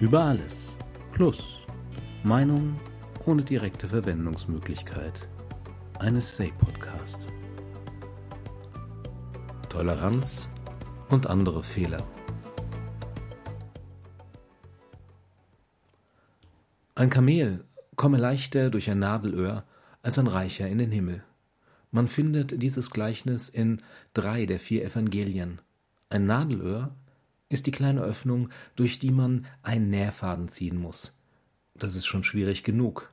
Über alles. Plus Meinung ohne direkte Verwendungsmöglichkeit. Eine Say-Podcast. Toleranz und andere Fehler. Ein Kamel komme leichter durch ein Nadelöhr als ein Reicher in den Himmel. Man findet dieses Gleichnis in drei der vier Evangelien. Ein Nadelöhr ist die kleine Öffnung, durch die man einen Nährfaden ziehen muss. Das ist schon schwierig genug.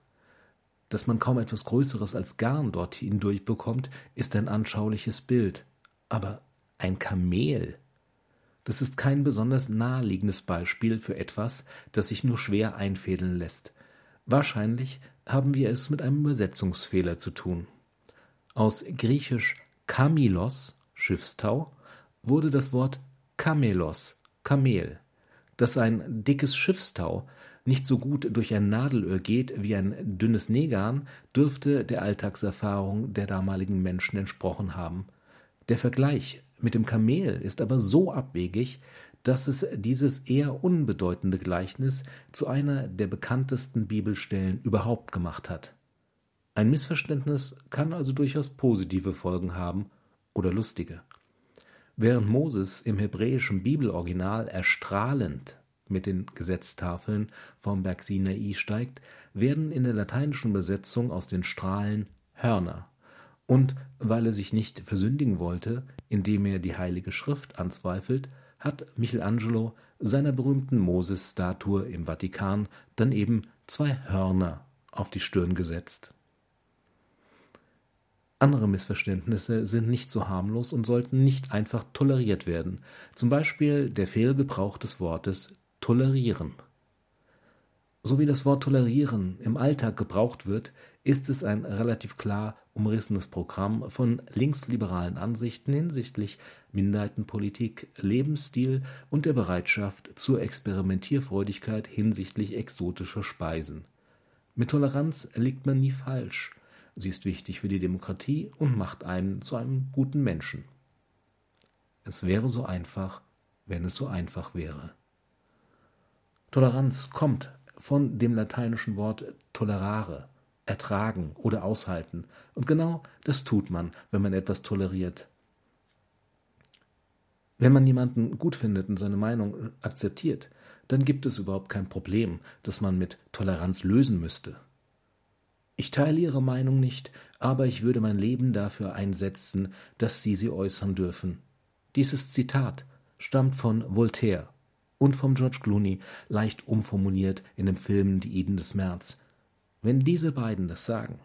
Dass man kaum etwas Größeres als Garn dort hindurch bekommt, ist ein anschauliches Bild. Aber ein Kamel. Das ist kein besonders naheliegendes Beispiel für etwas, das sich nur schwer einfädeln lässt. Wahrscheinlich haben wir es mit einem Übersetzungsfehler zu tun. Aus griechisch Kamilos, Schiffstau, wurde das Wort Kamelos, Kamel, dass ein dickes Schiffstau nicht so gut durch ein Nadelöhr geht wie ein dünnes Negan, dürfte der Alltagserfahrung der damaligen Menschen entsprochen haben. Der Vergleich mit dem Kamel ist aber so abwegig, dass es dieses eher unbedeutende Gleichnis zu einer der bekanntesten Bibelstellen überhaupt gemacht hat. Ein Missverständnis kann also durchaus positive Folgen haben oder lustige. Während Moses im hebräischen Bibeloriginal erstrahlend mit den Gesetztafeln vom Berg Sinai steigt, werden in der lateinischen Übersetzung aus den Strahlen Hörner. Und weil er sich nicht versündigen wollte, indem er die Heilige Schrift anzweifelt, hat Michelangelo seiner berühmten Moses-Statue im Vatikan dann eben zwei Hörner auf die Stirn gesetzt. Andere Missverständnisse sind nicht so harmlos und sollten nicht einfach toleriert werden, zum Beispiel der Fehlgebrauch des Wortes tolerieren. So wie das Wort tolerieren im Alltag gebraucht wird, ist es ein relativ klar umrissenes Programm von linksliberalen Ansichten hinsichtlich Minderheitenpolitik, Lebensstil und der Bereitschaft zur Experimentierfreudigkeit hinsichtlich exotischer Speisen. Mit Toleranz liegt man nie falsch, Sie ist wichtig für die Demokratie und macht einen zu einem guten Menschen. Es wäre so einfach, wenn es so einfach wäre. Toleranz kommt von dem lateinischen Wort tolerare, ertragen oder aushalten. Und genau das tut man, wenn man etwas toleriert. Wenn man jemanden gut findet und seine Meinung akzeptiert, dann gibt es überhaupt kein Problem, das man mit Toleranz lösen müsste. Ich teile Ihre Meinung nicht, aber ich würde mein Leben dafür einsetzen, dass Sie sie äußern dürfen. Dieses Zitat stammt von Voltaire und vom George Clooney, leicht umformuliert in dem Film Die Iden des März. Wenn diese beiden das sagen,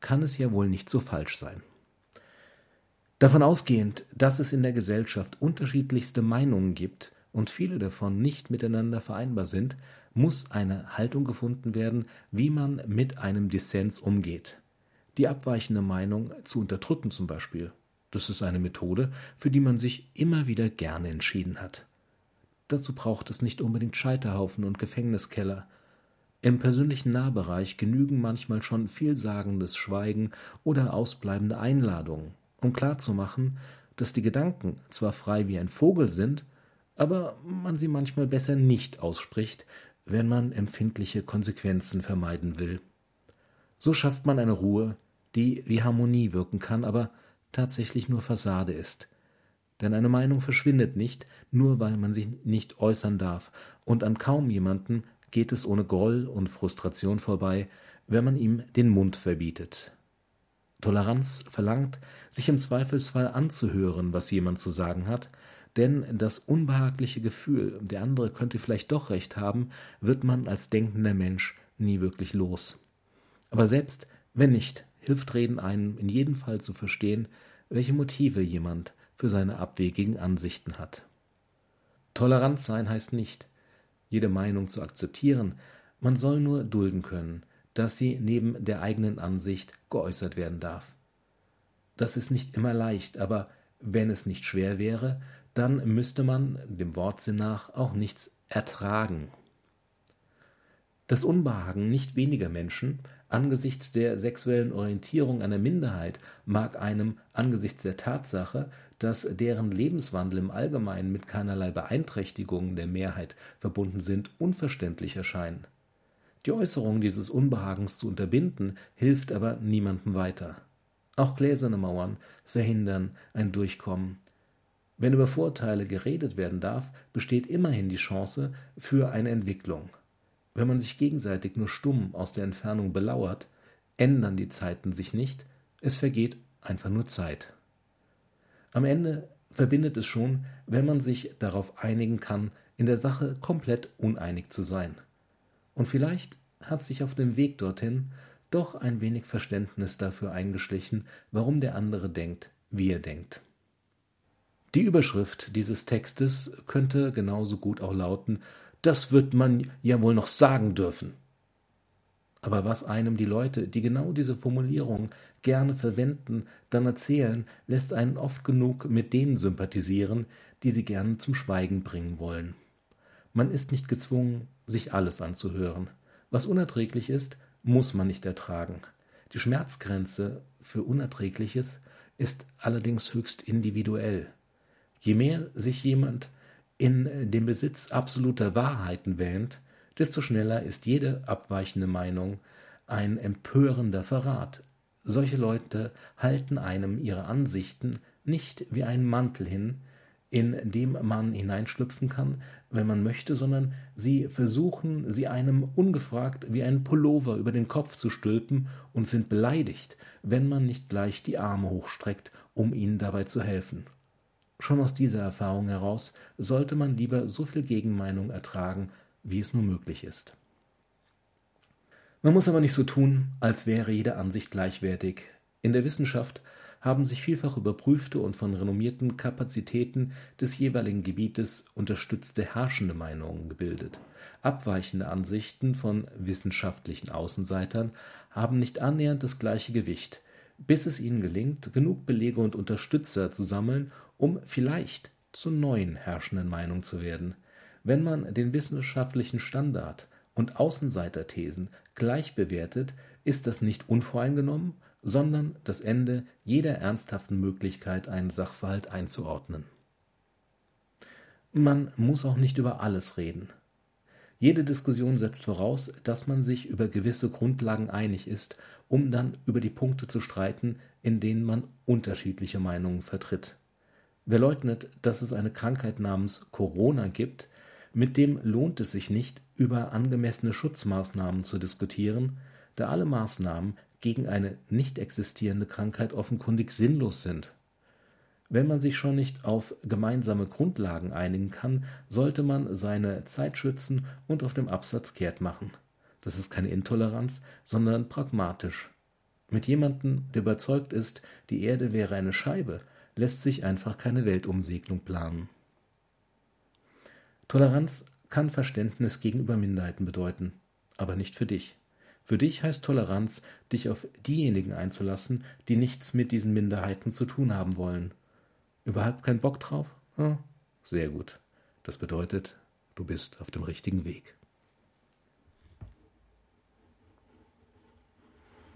kann es ja wohl nicht so falsch sein. Davon ausgehend, dass es in der Gesellschaft unterschiedlichste Meinungen gibt und viele davon nicht miteinander vereinbar sind, muss eine Haltung gefunden werden, wie man mit einem Dissens umgeht. Die abweichende Meinung zu unterdrücken zum Beispiel, das ist eine Methode, für die man sich immer wieder gerne entschieden hat. Dazu braucht es nicht unbedingt Scheiterhaufen und Gefängniskeller. Im persönlichen Nahbereich genügen manchmal schon vielsagendes Schweigen oder ausbleibende Einladungen, um klarzumachen, dass die Gedanken zwar frei wie ein Vogel sind, aber man sie manchmal besser nicht ausspricht, wenn man empfindliche Konsequenzen vermeiden will. So schafft man eine Ruhe, die wie Harmonie wirken kann, aber tatsächlich nur Fassade ist. Denn eine Meinung verschwindet nicht, nur weil man sie nicht äußern darf, und an kaum jemanden geht es ohne Groll und Frustration vorbei, wenn man ihm den Mund verbietet. Toleranz verlangt, sich im Zweifelsfall anzuhören, was jemand zu sagen hat, denn das unbehagliche Gefühl, der andere könnte vielleicht doch recht haben, wird man als denkender Mensch nie wirklich los. Aber selbst wenn nicht, hilft Reden einem in jedem Fall zu verstehen, welche Motive jemand für seine abwegigen Ansichten hat. Tolerant sein heißt nicht, jede Meinung zu akzeptieren, man soll nur dulden können, dass sie neben der eigenen Ansicht geäußert werden darf. Das ist nicht immer leicht, aber wenn es nicht schwer wäre, dann müsste man dem Wortsinn nach auch nichts ertragen. Das Unbehagen nicht weniger Menschen angesichts der sexuellen Orientierung einer Minderheit mag einem angesichts der Tatsache, dass deren Lebenswandel im Allgemeinen mit keinerlei Beeinträchtigungen der Mehrheit verbunden sind, unverständlich erscheinen. Die Äußerung dieses Unbehagens zu unterbinden, hilft aber niemandem weiter. Auch gläserne Mauern verhindern ein Durchkommen. Wenn über Vorteile geredet werden darf, besteht immerhin die Chance für eine Entwicklung. Wenn man sich gegenseitig nur stumm aus der Entfernung belauert, ändern die Zeiten sich nicht, es vergeht einfach nur Zeit. Am Ende verbindet es schon, wenn man sich darauf einigen kann, in der Sache komplett uneinig zu sein. Und vielleicht hat sich auf dem Weg dorthin doch ein wenig Verständnis dafür eingeschlichen, warum der andere denkt, wie er denkt. Die Überschrift dieses Textes könnte genauso gut auch lauten das wird man ja wohl noch sagen dürfen. Aber was einem die Leute, die genau diese Formulierung gerne verwenden, dann erzählen, lässt einen oft genug mit denen sympathisieren, die sie gerne zum Schweigen bringen wollen. Man ist nicht gezwungen, sich alles anzuhören. Was unerträglich ist, muss man nicht ertragen. Die Schmerzgrenze für Unerträgliches ist allerdings höchst individuell. Je mehr sich jemand in dem Besitz absoluter Wahrheiten wähnt, desto schneller ist jede abweichende Meinung ein empörender Verrat. Solche Leute halten einem ihre Ansichten nicht wie einen Mantel hin, in dem man hineinschlüpfen kann, wenn man möchte, sondern sie versuchen, sie einem ungefragt wie einen Pullover über den Kopf zu stülpen und sind beleidigt, wenn man nicht gleich die Arme hochstreckt, um ihnen dabei zu helfen. Schon aus dieser Erfahrung heraus sollte man lieber so viel Gegenmeinung ertragen, wie es nur möglich ist. Man muss aber nicht so tun, als wäre jede Ansicht gleichwertig. In der Wissenschaft haben sich vielfach überprüfte und von renommierten Kapazitäten des jeweiligen Gebietes unterstützte herrschende Meinungen gebildet. Abweichende Ansichten von wissenschaftlichen Außenseitern haben nicht annähernd das gleiche Gewicht, bis es ihnen gelingt, genug Belege und Unterstützer zu sammeln, um vielleicht zur neuen herrschenden Meinung zu werden. Wenn man den wissenschaftlichen Standard und Außenseiterthesen gleich bewertet, ist das nicht unvoreingenommen, sondern das Ende jeder ernsthaften Möglichkeit, einen Sachverhalt einzuordnen. Man muss auch nicht über alles reden. Jede Diskussion setzt voraus, dass man sich über gewisse Grundlagen einig ist, um dann über die Punkte zu streiten, in denen man unterschiedliche Meinungen vertritt. Wer leugnet, dass es eine Krankheit namens Corona gibt, mit dem lohnt es sich nicht, über angemessene Schutzmaßnahmen zu diskutieren, da alle Maßnahmen gegen eine nicht existierende Krankheit offenkundig sinnlos sind. Wenn man sich schon nicht auf gemeinsame Grundlagen einigen kann, sollte man seine Zeit schützen und auf dem Absatz kehrt machen. Das ist keine Intoleranz, sondern pragmatisch. Mit jemandem, der überzeugt ist, die Erde wäre eine Scheibe, lässt sich einfach keine Weltumsegnung planen. Toleranz kann Verständnis gegenüber Minderheiten bedeuten, aber nicht für dich. Für dich heißt Toleranz, dich auf diejenigen einzulassen, die nichts mit diesen Minderheiten zu tun haben wollen. Überhaupt keinen Bock drauf? Ja, sehr gut. Das bedeutet, du bist auf dem richtigen Weg.